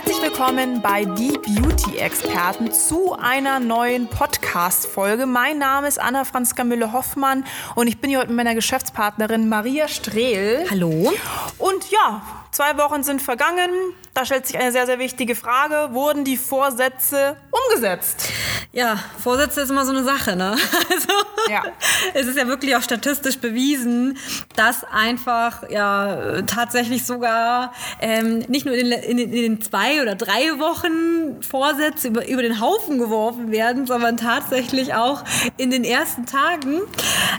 Herzlich willkommen bei Die Beauty-Experten zu einer neuen Podcast-Folge. Mein Name ist Anna Franziska Müller-Hoffmann und ich bin hier heute mit meiner Geschäftspartnerin Maria Strehl. Hallo. Und ja, zwei Wochen sind vergangen. Da stellt sich eine sehr, sehr wichtige Frage. Wurden die Vorsätze umgesetzt? Ja, Vorsätze ist immer so eine Sache, ne? Also, Ja. es ist ja wirklich auch statistisch bewiesen, dass einfach ja tatsächlich sogar ähm, nicht nur in den, in, den, in den zwei oder drei Wochen Vorsätze über, über den Haufen geworfen werden, sondern tatsächlich auch in den ersten Tagen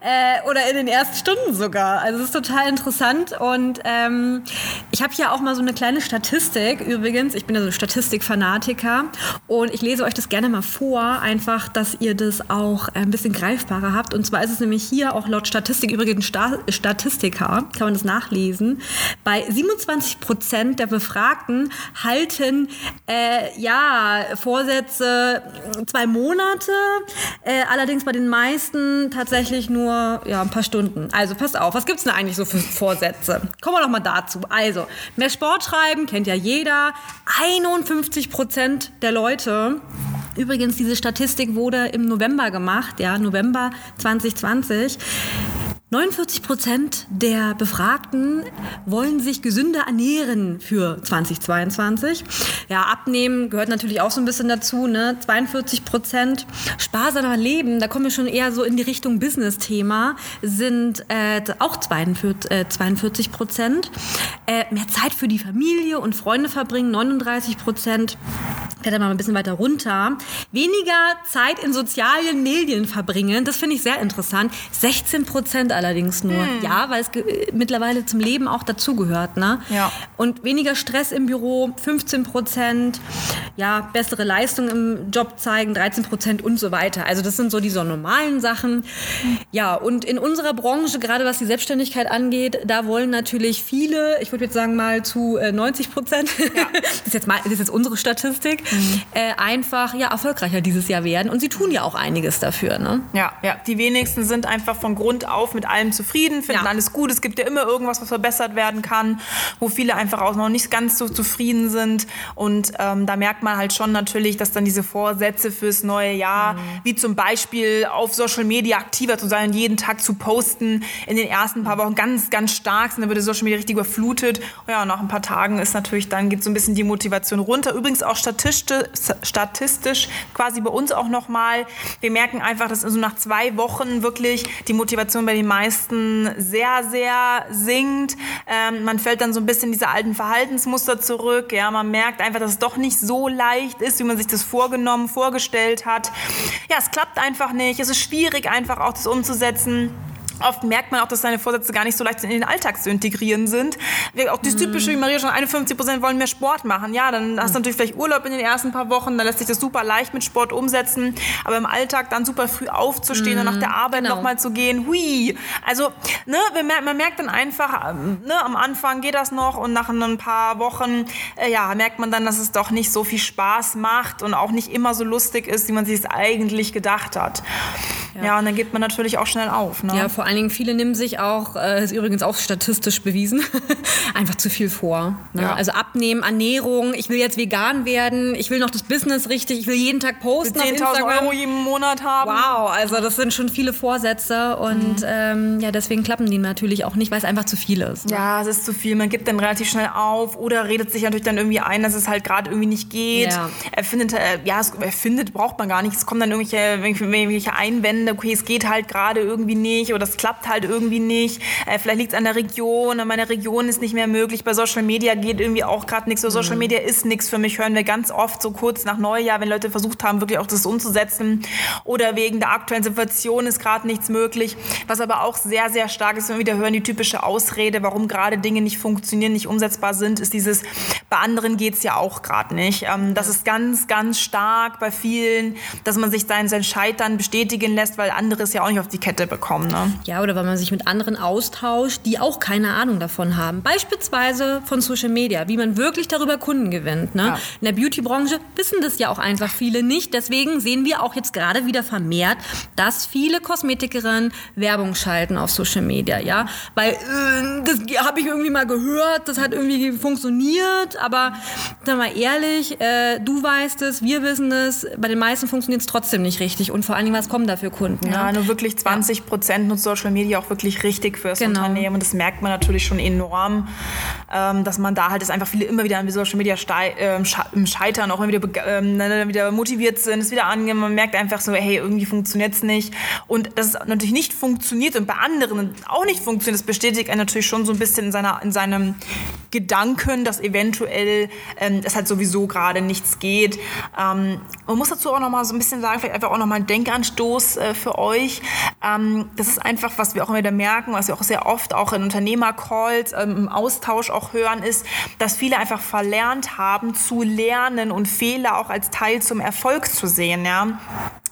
äh, oder in den ersten Stunden sogar. Also es ist total interessant und ähm, ich habe hier auch mal so eine kleine Statistik übrigens. Ich bin ja so ein Statistikfanatiker und ich lese euch das gerne mal vor, einfach, dass ihr das auch ein bisschen greifbarer habt. Und zwar ist es nämlich hier auch laut Statistik übrigens Sta Statistiker, kann man das nachlesen. Bei 27 Prozent der Befragten halten äh, ja Vorsätze zwei Monate, äh, allerdings bei den meisten tatsächlich nur ja, ein paar Stunden. Also passt auf, was gibt es denn eigentlich so für Vorsätze? Kommen wir doch mal dazu. Also, mehr Sport treiben, kennt ja jeder. 51 Prozent der Leute Übrigens, diese Statistik wurde im November gemacht, ja, November 2020. 49 Prozent der Befragten wollen sich gesünder ernähren für 2022. Ja, abnehmen gehört natürlich auch so ein bisschen dazu. Ne? 42 Prozent sparsamer Leben, da kommen wir schon eher so in die Richtung Business-Thema, sind äh, auch 42, äh, 42 Prozent. Äh, mehr Zeit für die Familie und Freunde verbringen, 39 Prozent. Geht mal ein bisschen weiter runter. Weniger Zeit in sozialen Medien verbringen, das finde ich sehr interessant. 16 Prozent allerdings nur. Ja, weil es ge- mittlerweile zum Leben auch dazugehört. Ne? Ja. Und weniger Stress im Büro, 15 Prozent. Ja, bessere Leistung im Job zeigen, 13 Prozent und so weiter. Also das sind so diese normalen Sachen. Ja, und in unserer Branche, gerade was die Selbstständigkeit angeht, da wollen natürlich viele, ich würde jetzt sagen mal zu äh, 90 Prozent, das, ist jetzt mal, das ist jetzt unsere Statistik, äh, einfach ja, erfolgreicher dieses Jahr werden. Und sie tun ja auch einiges dafür. Ne? Ja, ja. Die wenigsten sind einfach von Grund auf mit allem zufrieden, finden Ja. alles gut. Es gibt ja immer irgendwas, was verbessert werden kann, wo viele einfach auch noch nicht ganz so zufrieden sind. Und ähm, da merkt man halt schon natürlich, dass dann diese Vorsätze fürs neue Jahr, wie zum Beispiel auf Social Media aktiver zu sein, jeden Tag zu posten, in den ersten paar Wochen ganz, ganz stark sind. Dann wird die Social Media richtig überflutet. Ja, nach ein paar Tagen ist natürlich, dann geht so ein bisschen die Motivation runter. Übrigens auch statistisch, statistisch quasi bei uns auch nochmal. Wir merken einfach, dass so nach zwei Wochen wirklich die Motivation bei den meisten sehr, sehr sinkt. Ähm, man fällt dann so ein bisschen in diese alten Verhaltensmuster zurück. Ja, man merkt einfach, dass es doch nicht so leicht ist, wie man sich das vorgenommen, vorgestellt hat. Ja, es klappt einfach nicht. Es ist schwierig, einfach auch das umzusetzen. Oft merkt man auch, dass seine Vorsätze gar nicht so leicht in den Alltag zu integrieren sind. Auch das typische, wie Maria schon 51 Prozent wollen mehr Sport machen. Ja, dann hast du natürlich vielleicht Urlaub in den ersten paar Wochen, dann lässt sich das super leicht mit Sport umsetzen. Aber im Alltag dann super früh aufzustehen und nach der Arbeit genau. nochmal zu gehen, hui. Also, ne, man merkt dann einfach, ähm, ne, am Anfang geht das noch und nach ein paar Wochen, äh, ja, merkt man dann, dass es doch nicht so viel Spaß macht und auch nicht immer so lustig ist, wie man sich es eigentlich gedacht hat. Ja. und dann gibt man natürlich auch schnell auf. Ne? Ja, vor allen Dingen viele nehmen sich auch, äh, ist übrigens auch statistisch bewiesen, einfach zu viel vor. Ne? Ja. Also abnehmen, Ernährung, ich will jetzt vegan werden, ich will noch das Business richtig, ich will jeden Tag posten auf 10.000 Instagram. Euro jeden Monat haben. Wow, also das sind schon viele Vorsätze und Mhm. ähm, ja, deswegen klappen die natürlich auch nicht, weil es einfach zu viel ist. ne? Ja, es ist zu viel. Man gibt dann relativ schnell auf oder redet sich natürlich dann irgendwie ein, dass es halt gerade irgendwie nicht geht. Ja. Er findet, äh, ja, es, er findet, braucht man gar nicht. Es kommen dann irgendwelche, irgendwelche Einwände okay, es geht halt gerade irgendwie nicht oder es klappt halt irgendwie nicht. Äh, vielleicht liegt es an der Region, an meiner Region ist nicht mehr möglich. Bei Social Media geht irgendwie auch gerade nichts. So Social Media ist nichts für mich, hören wir ganz oft so kurz nach Neujahr, wenn Leute versucht haben, wirklich auch das umzusetzen. Oder wegen der aktuellen Situation ist gerade nichts möglich. Was aber auch sehr, sehr stark ist, wenn wir wieder hören, die typische Ausrede, warum gerade Dinge nicht funktionieren, nicht umsetzbar sind, ist dieses, bei anderen geht es ja auch gerade nicht. Ähm, das ist ganz, ganz stark bei vielen, dass man sich sein, sein Scheitern bestätigen lässt, weil andere es ja auch nicht auf die Kette bekommen. Ne? Ja, oder weil man sich mit anderen austauscht, die auch keine Ahnung davon haben. Beispielsweise von Social Media, wie man wirklich darüber Kunden gewinnt. Ne? Ja. In der Beauty-Branche wissen das ja auch einfach viele nicht. Deswegen sehen wir auch jetzt gerade wieder vermehrt, dass viele Kosmetikerinnen Werbung schalten auf Social Media. Ja? Weil äh, das habe ich irgendwie mal gehört, das hat irgendwie funktioniert, aber sag mal ehrlich, äh, du weißt es, wir wissen es, bei den meisten funktioniert es trotzdem nicht richtig. Und vor allen Dingen, was kommen da für Kunden? Ja, ne? nur wirklich 20 Prozent nutzt Social Media auch wirklich richtig fürs genau. Unternehmen. Und das merkt man natürlich schon enorm, ähm, dass man da halt, dass einfach viele immer wieder an Social Media äh, scheitern, auch immer wieder, ähm, wieder motiviert sind, es wieder angehen. Man merkt einfach so, hey, irgendwie funktioniert es nicht. Und dass es natürlich nicht funktioniert und bei anderen auch nicht funktioniert, das bestätigt einen natürlich schon so ein bisschen in, seiner, in seinem Gedanken, dass eventuell ähm, es halt sowieso gerade nichts geht. Ähm, man muss dazu auch noch mal so ein bisschen sagen, vielleicht einfach auch noch mal ein Denkanstoß äh, für euch. Ähm, das ist einfach, was wir auch immer wieder merken, was wir auch sehr oft auch in Unternehmercalls ähm, im Austausch auch hören, ist, dass viele einfach verlernt haben zu lernen und Fehler auch als Teil zum Erfolg zu sehen. Ja?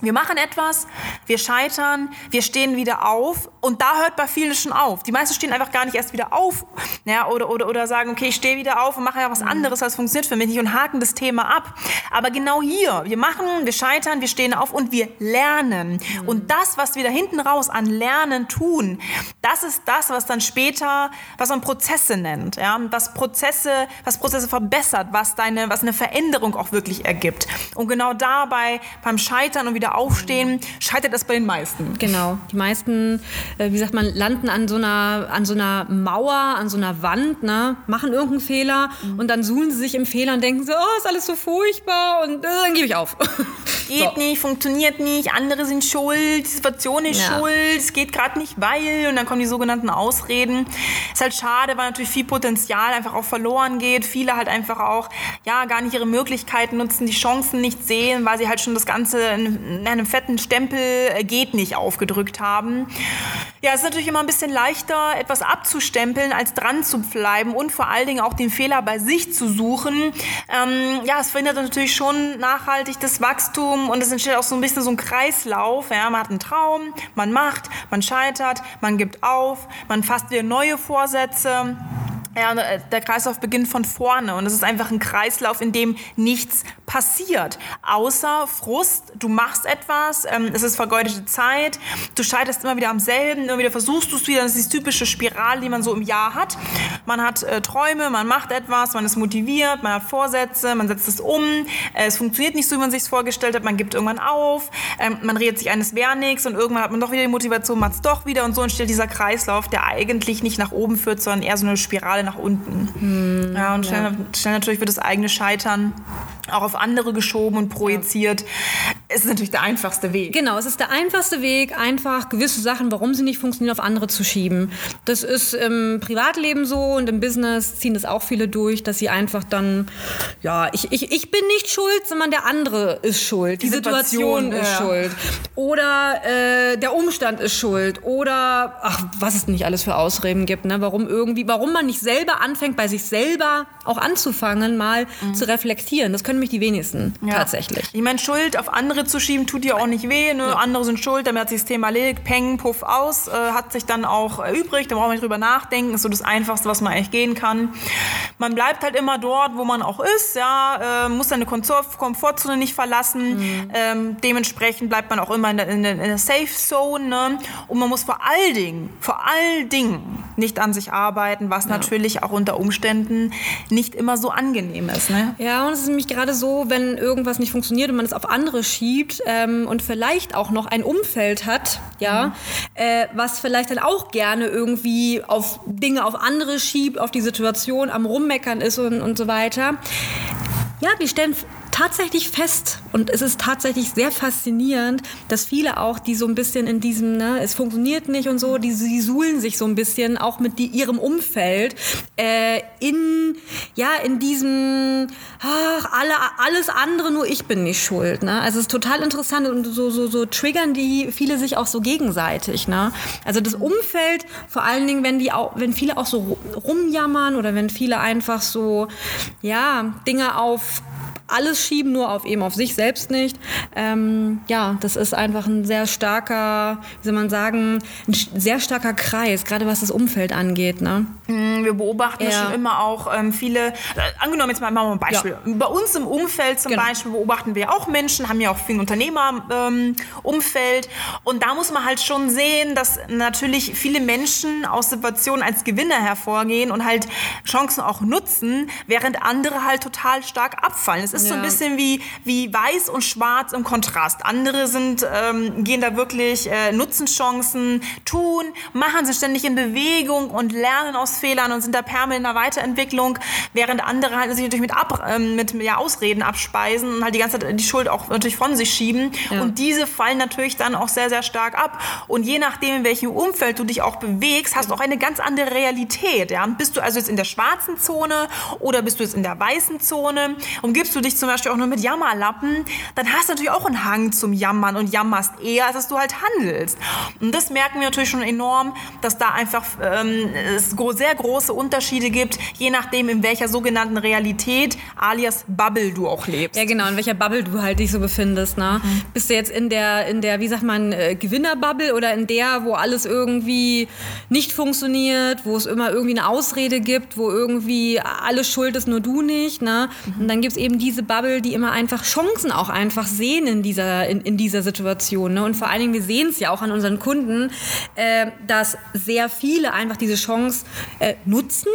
Wir machen etwas, wir scheitern, wir stehen wieder auf und da hört bei vielen schon auf. Die meisten stehen einfach gar nicht erst wieder auf ja, oder, oder, oder sagen, okay, ich stehe wieder auf und mache ja was anderes, das funktioniert für mich nicht und haken das Thema ab. Aber genau hier, wir machen, wir scheitern, wir stehen auf und wir lernen. Mhm. Und das, was wir da hinten raus an Lernen tun, das ist das, was dann später, was man Prozesse nennt, ja, was Prozesse, was Prozesse verbessert, was deine, was eine Veränderung auch wirklich ergibt. Und genau dabei beim Scheitern und wieder aufstehen, scheitert das bei den meisten. Genau. Die meisten, äh, wie sagt man, landen an so einer, an so einer Mauer, an so einer Wand, ne? machen irgendeinen Fehler mhm. und dann suhlen sie sich im Fehler und denken so, oh, ist alles so furchtbar und äh, dann gebe ich auf. Geht so. nicht, funktioniert nicht, andere sind schuld, die Situation ist ja. schuld, es geht gerade nicht, weil und dann kommen die sogenannten Ausreden. Ist halt schade, weil natürlich viel Potenzial einfach auch verloren geht. Viele halt einfach auch ja gar nicht ihre Möglichkeiten nutzen, die Chancen nicht sehen, weil sie halt schon das Ganze einem fetten Stempel äh, geht nicht aufgedrückt haben. Ja, es ist natürlich immer ein bisschen leichter, etwas abzustempeln, als dran zu bleiben und vor allen Dingen auch den Fehler bei sich zu suchen. Ähm, ja, es verhindert natürlich schon nachhaltig das Wachstum und es entsteht auch so ein bisschen so ein Kreislauf. Ja, man hat einen Traum, man macht, man scheitert, man gibt auf, man fasst wieder neue Vorsätze. Ja, äh, der Kreislauf beginnt von vorne und es ist einfach ein Kreislauf, in dem nichts passiert, außer Frust. Du machst etwas, ähm, es ist vergeudete Zeit, du scheiterst immer wieder am selben, immer wieder versuchst du es wieder. Das ist die typische Spirale, die man so im Jahr hat. Man hat äh, Träume, man macht etwas, man ist motiviert, man hat Vorsätze, man setzt es um. Äh, es funktioniert nicht so, wie man sich vorgestellt hat. Man gibt irgendwann auf, ähm, man redet sich eines wäre nichts und irgendwann hat man doch wieder die Motivation, macht es doch wieder und so entsteht dieser Kreislauf, der eigentlich nicht nach oben führt, sondern eher so eine Spirale Spirale nach unten. Hm, ja, und schnell, ja. schnell natürlich wird das eigene Scheitern auch auf andere geschoben und projiziert. Es ist natürlich der einfachste Weg. Genau, es ist der einfachste Weg, einfach gewisse Sachen, warum sie nicht funktionieren, auf andere zu schieben. Das ist im Privatleben so und im Business ziehen das auch viele durch, dass sie einfach dann, ja, ich, ich, ich bin nicht schuld, sondern der andere ist schuld. Die, Die Situation, Situation, ist ja. schuld. Oder äh, der Umstand ist schuld. Oder, ach, was es nicht alles für Ausreden gibt, ne? warum irgendwie, warum man nicht selber anfängt, bei sich selber auch anzufangen, mal mhm. zu reflektieren. Das können mich die wenigsten ja. tatsächlich. Ich meine, Schuld auf andere zu schieben, tut dir auch nicht weh. Ne? Ja. Andere sind schuld, damit hat sich das Thema erledigt, peng, puff aus, äh, hat sich dann auch erübrigt, da braucht man nicht drüber nachdenken, ist so das Einfachste, was man eigentlich gehen kann. Man bleibt halt immer dort, wo man auch ist, ja, äh, muss seine Komfortzone nicht verlassen. Mhm. Ähm, dementsprechend bleibt man auch immer in der, in der, in der Safe Zone. Ne? Und man muss vor allen Dingen, vor allen Dingen nicht an sich arbeiten, was ja. natürlich auch unter Umständen nicht immer so angenehm ist. Ne? Ja, und es ist nämlich gerade so, wenn irgendwas nicht funktioniert und man es auf andere schiebt ähm, und vielleicht auch noch ein Umfeld hat, ja, mhm. äh, was vielleicht dann auch gerne irgendwie auf Dinge auf andere schiebt, auf die Situation am Rummeckern ist und, und so weiter. Ja, wir stellen tatsächlich fest und es ist tatsächlich sehr faszinierend, dass viele auch, die so ein bisschen in diesem, ne, es funktioniert nicht und so, die, die suhlen sich so ein bisschen auch mit die, ihrem Umfeld äh, in, ja, in diesem, ach, alle, alles andere, nur ich bin nicht schuld. Ne? Also es ist total interessant und so, so, so triggern die viele sich auch so gegenseitig. Ne? Also das Umfeld, vor allen Dingen, wenn die auch, wenn viele auch so rumjammern oder wenn viele einfach so, ja, Dinge auf alles schieben, nur auf eben auf sich selbst nicht. Ähm, ja, das ist einfach ein sehr starker, wie soll man sagen, ein sehr starker Kreis, gerade was das Umfeld angeht. Ne? Mm, wir beobachten ja. schon immer auch ähm, viele, äh, angenommen jetzt mal, machen wir ein Beispiel. Ja. Bei uns im Umfeld zum genau. Beispiel beobachten wir auch Menschen, haben ja auch viel Unternehmerumfeld ähm, und da muss man halt schon sehen, dass natürlich viele Menschen aus Situationen als Gewinner hervorgehen und halt Chancen auch nutzen, während andere halt total stark abfallen. Es ist ist ja. so ein bisschen wie, wie weiß und schwarz im Kontrast. Andere sind, ähm, gehen da wirklich, äh, nutzen Chancen, tun, machen sich ständig in Bewegung und lernen aus Fehlern und sind da permanent in der Weiterentwicklung, während andere halt sich natürlich mit, Ab, ähm, mit ja, Ausreden abspeisen und halt die ganze Zeit die Schuld auch natürlich von sich schieben. Ja. Und diese fallen natürlich dann auch sehr, sehr stark ab. Und je nachdem, in welchem Umfeld du dich auch bewegst, hast du auch eine ganz andere Realität. Ja? Bist du also jetzt in der schwarzen Zone oder bist du jetzt in der weißen Zone? Umgibst du dich dich zum Beispiel auch nur mit Jammerlappen, dann hast du natürlich auch einen Hang zum Jammern und jammerst eher, als dass du halt handelst. Und das merken wir natürlich schon enorm, dass da einfach ähm, es sehr große Unterschiede gibt, je nachdem, in welcher sogenannten Realität alias Bubble du auch lebst. Ja, genau, in welcher Bubble du halt dich so befindest. Ne? Mhm. Bist du jetzt in der, in der, wie sagt man, äh, Gewinnerbubble oder in der, wo alles irgendwie nicht funktioniert, wo es immer irgendwie eine Ausrede gibt, wo irgendwie alles schuld ist, nur du nicht. Ne? Mhm. Und dann gibt es eben diese diese Bubble, die immer einfach Chancen auch einfach sehen in dieser, in, in dieser Situation. Ne? Und vor allen Dingen, wir sehen es ja auch an unseren Kunden, äh, dass sehr viele einfach diese Chance äh, nutzen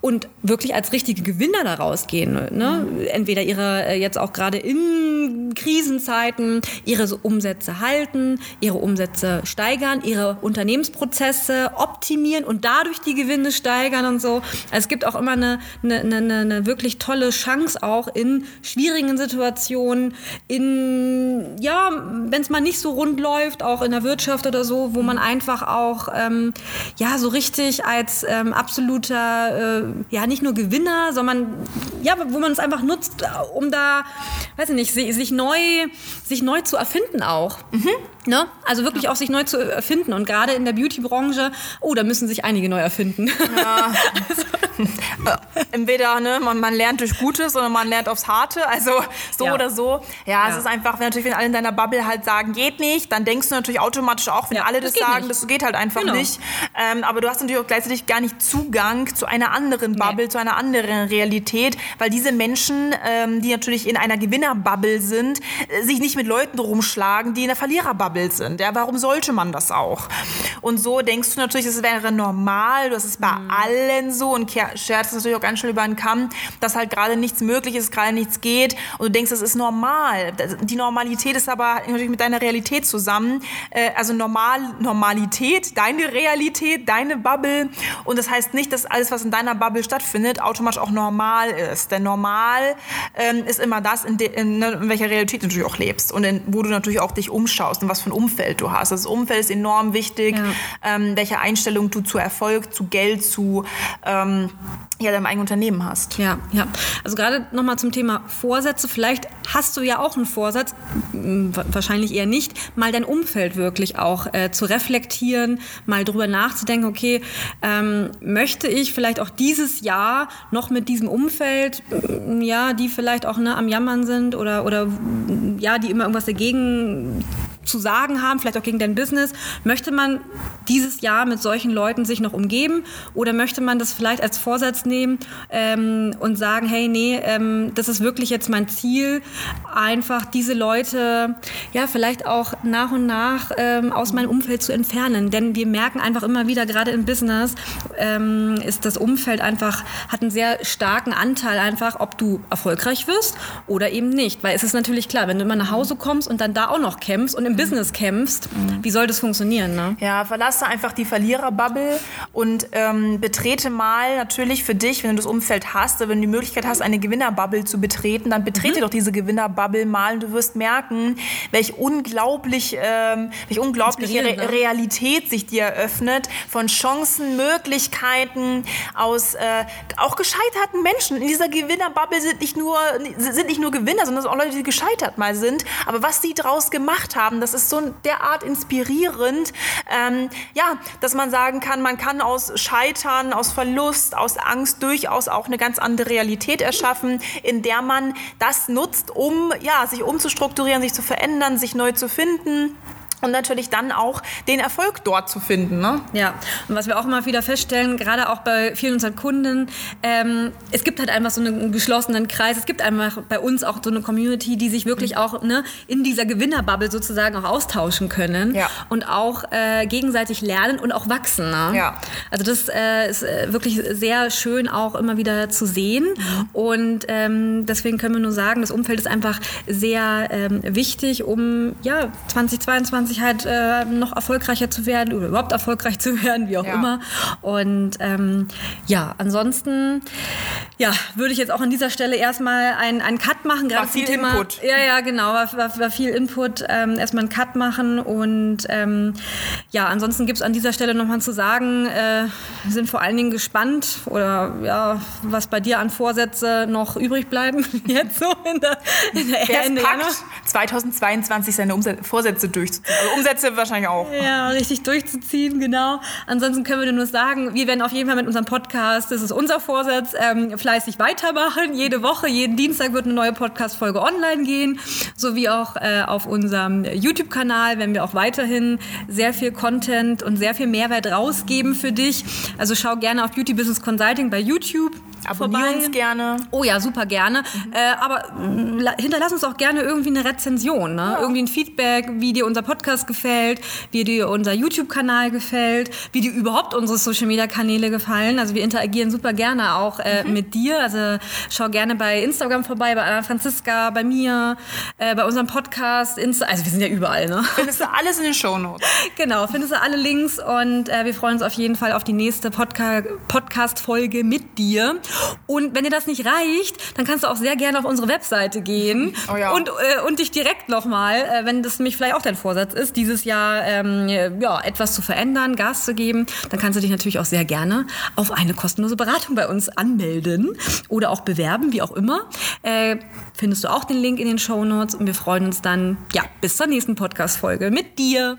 und wirklich als richtige Gewinner daraus gehen. Ne? Entweder ihre äh, jetzt auch gerade in Krisenzeiten ihre Umsätze halten, ihre Umsätze steigern, ihre Unternehmensprozesse optimieren und dadurch die Gewinne steigern und so. Also es gibt auch immer eine, eine, eine, eine wirklich tolle Chance auch in schwierigen Situationen, in, ja, wenn es mal nicht so rund läuft, auch in der Wirtschaft oder so, wo man einfach auch, ähm, ja, so richtig als ähm, absoluter, äh, ja, nicht nur Gewinner, sondern, ja, wo man es einfach nutzt, um da, weiß ich nicht, sich neu, sich neu zu erfinden auch. Mhm. Ne? Also wirklich ja. auch sich neu zu erfinden. Und gerade in der Beauty-Branche, oh, da müssen sich einige neu erfinden. Ja. also. Entweder ne, man, man, lernt durch Gutes oder man lernt aufs Harte. Also so ja. oder so. Ja, es ist einfach, wenn natürlich, wenn alle in deiner Bubble halt sagen, geht nicht, dann denkst du natürlich automatisch auch, wenn alle das, das sagen, nicht. das geht halt einfach genau. nicht. Ähm, aber du hast natürlich auch gleichzeitig gar nicht Zugang zu einer anderen Bubble, nee. zu einer anderen Realität, weil diese Menschen, ähm, die natürlich in einer Gewinnerbubble sind, äh, sich nicht mit Leuten rumschlagen, die in der Verliererbubble Bubble sind. Ja, warum sollte man das auch? Und so denkst du natürlich, es wäre normal, das ist bei mhm. allen so und scherzt natürlich auch ganz schnell über den Kamm, dass halt gerade nichts möglich ist, gerade nichts geht und du denkst, das ist normal. Die Normalität ist aber natürlich mit deiner Realität zusammen. Äh, also normal, Normalität, deine Realität, deine Bubble und das heißt nicht, dass alles, was in deiner Bubble stattfindet, automatisch auch normal ist. Denn normal ähm, ist immer das, in, in, ne, in, welcher Realität du natürlich auch lebst und in, wo du natürlich auch dich umschaust und was für ein Umfeld du hast. Das Umfeld ist enorm wichtig, ja. ähm, welche Einstellung du zu Erfolg, zu Geld, zu ähm, ja, deinem eigenen Unternehmen hast. Ja, ja. Also gerade nochmal zum Thema Vorsätze. Vielleicht hast du ja auch einen Vorsatz, wahrscheinlich eher nicht, mal dein Umfeld wirklich auch äh, zu reflektieren, mal drüber nachzudenken, okay, ähm, möchte ich vielleicht auch dieses Jahr noch mit diesem Umfeld, ja, die vielleicht auch ne, am Jammern sind oder, oder ja, die immer irgendwas dagegen zu sagen haben, vielleicht auch gegen dein Business. Möchte man dieses Jahr mit solchen Leuten sich noch umgeben oder möchte man das vielleicht als Vorsatz nehmen ähm, und sagen, hey, nee, ähm, das ist wirklich jetzt mein Ziel, einfach diese Leute ja vielleicht auch nach und nach ähm, aus meinem Umfeld zu entfernen. Denn wir merken einfach immer wieder, gerade im Business, ähm, ist das Umfeld einfach, hat einen sehr starken Anteil einfach, ob du erfolgreich wirst oder eben nicht. Weil es ist natürlich klar, wenn du immer nach Hause kommst und dann da auch noch kämpfst und im im Business kämpfst, wie soll das funktionieren? Ne? Ja, verlasse einfach die Verliererbubble und ähm, betrete mal natürlich für dich, wenn du das Umfeld hast, wenn du die Möglichkeit hast, eine Gewinnerbubble zu betreten, dann betrete mhm. doch diese Gewinnerbubble mal und du wirst merken, welch unglaublich, ähm, welch unglaubliche Re ne? Realität sich dir eröffnet von Chancen, Möglichkeiten aus äh, auch gescheiterten Menschen. In dieser Gewinnerbubble sind nicht nur sind nicht nur Gewinner, sondern auch Leute, die gescheitert mal sind. Aber was die draus gemacht haben, das ist so derart inspirierend. Ähm, ja, dass man sagen kann, man kann aus Scheitern, aus Verlust, aus Angst durchaus auch eine ganz andere Realität erschaffen, in der man das nutzt, um ja, sich umzustrukturieren, sich zu verändern, sich neu zu finden und natürlich dann auch den Erfolg dort zu finden. Ne? Ja, und was wir auch immer wieder feststellen, gerade auch bei vielen unserer Kunden, ähm, es gibt halt einfach so einen geschlossenen Kreis, es gibt einfach bei uns auch so eine Community, die sich wirklich mhm. auch ne, in dieser Gewinnerbubble sozusagen auch austauschen können ja. und auch äh, gegenseitig lernen und auch wachsen. Ne? Ja. Also das äh, ist äh, wirklich sehr schön auch immer wieder zu sehen mhm. und ähm, deswegen können wir nur sagen, das Umfeld ist einfach sehr ähm, wichtig, um ja 2022 sich halt äh, noch erfolgreicher zu werden oder überhaupt erfolgreich zu werden, wie auch ja. immer. Und ähm, ja, ansonsten ja, würde ich jetzt auch an dieser Stelle erstmal einen, einen Cut machen. Gerade war viel Thema, Input. Ja, ja, genau, war, war, war viel Input. Ähm, erstmal einen Cut machen und ähm, ja, ansonsten gibt es an dieser Stelle nochmal zu sagen, äh, sind vor allen Dingen gespannt oder ja, was bei dir an Vorsätze noch übrig bleiben jetzt so in der, in der Ende packt, 2022 seine Umse Vorsätze durchzuziehen. Also Umsätze wahrscheinlich auch. Ja, richtig durchzuziehen, genau. Ansonsten können wir nur sagen, wir werden auf jeden Fall mit unserem Podcast, das ist unser Vorsatz, ähm, fleißig weitermachen. Jede Woche, jeden Dienstag wird eine neue Podcast-Folge online gehen, sowie auch äh, auf unserem YouTube-Kanal, wenn wir auch weiterhin sehr viel Content und sehr viel Mehrwert rausgeben für dich. Also schau gerne auf Beauty Business Consulting bei YouTube. Abonnier uns gerne. Oh ja, super gerne. Mhm. Äh, aber hinterlass uns auch gerne irgendwie eine Rezension, ne? Ja. irgendwie ein Feedback, wie dir unser Podcast gefällt, wie dir unser YouTube-Kanal gefällt, wie dir überhaupt unsere Social-Media-Kanäle gefallen. Also wir interagieren super gerne auch äh, mhm. mit dir. Also schau gerne bei Instagram vorbei, bei Anna Franziska, bei mir, äh, bei unserem Podcast. Insta also wir sind ja überall. Ne? Findest du alles in den Shownotes. genau, findest du alle Links und äh, wir freuen uns auf jeden Fall auf die nächste Podca Podcast-Folge mit dir. Und wenn dir das nicht reicht, dann kannst du auch sehr gerne auf unsere Webseite gehen oh ja. und, äh, und dich direkt nochmal, äh, wenn das nämlich vielleicht auch dein Vorsatz ist, dieses Jahr ähm, ja, etwas zu verändern, Gas zu geben, dann kannst du dich natürlich auch sehr gerne auf eine kostenlose Beratung bei uns anmelden oder auch bewerben, wie auch immer. Äh, findest du auch den Link in den Show Notes und wir freuen uns dann, ja, bis zur nächsten Podcast-Folge mit dir.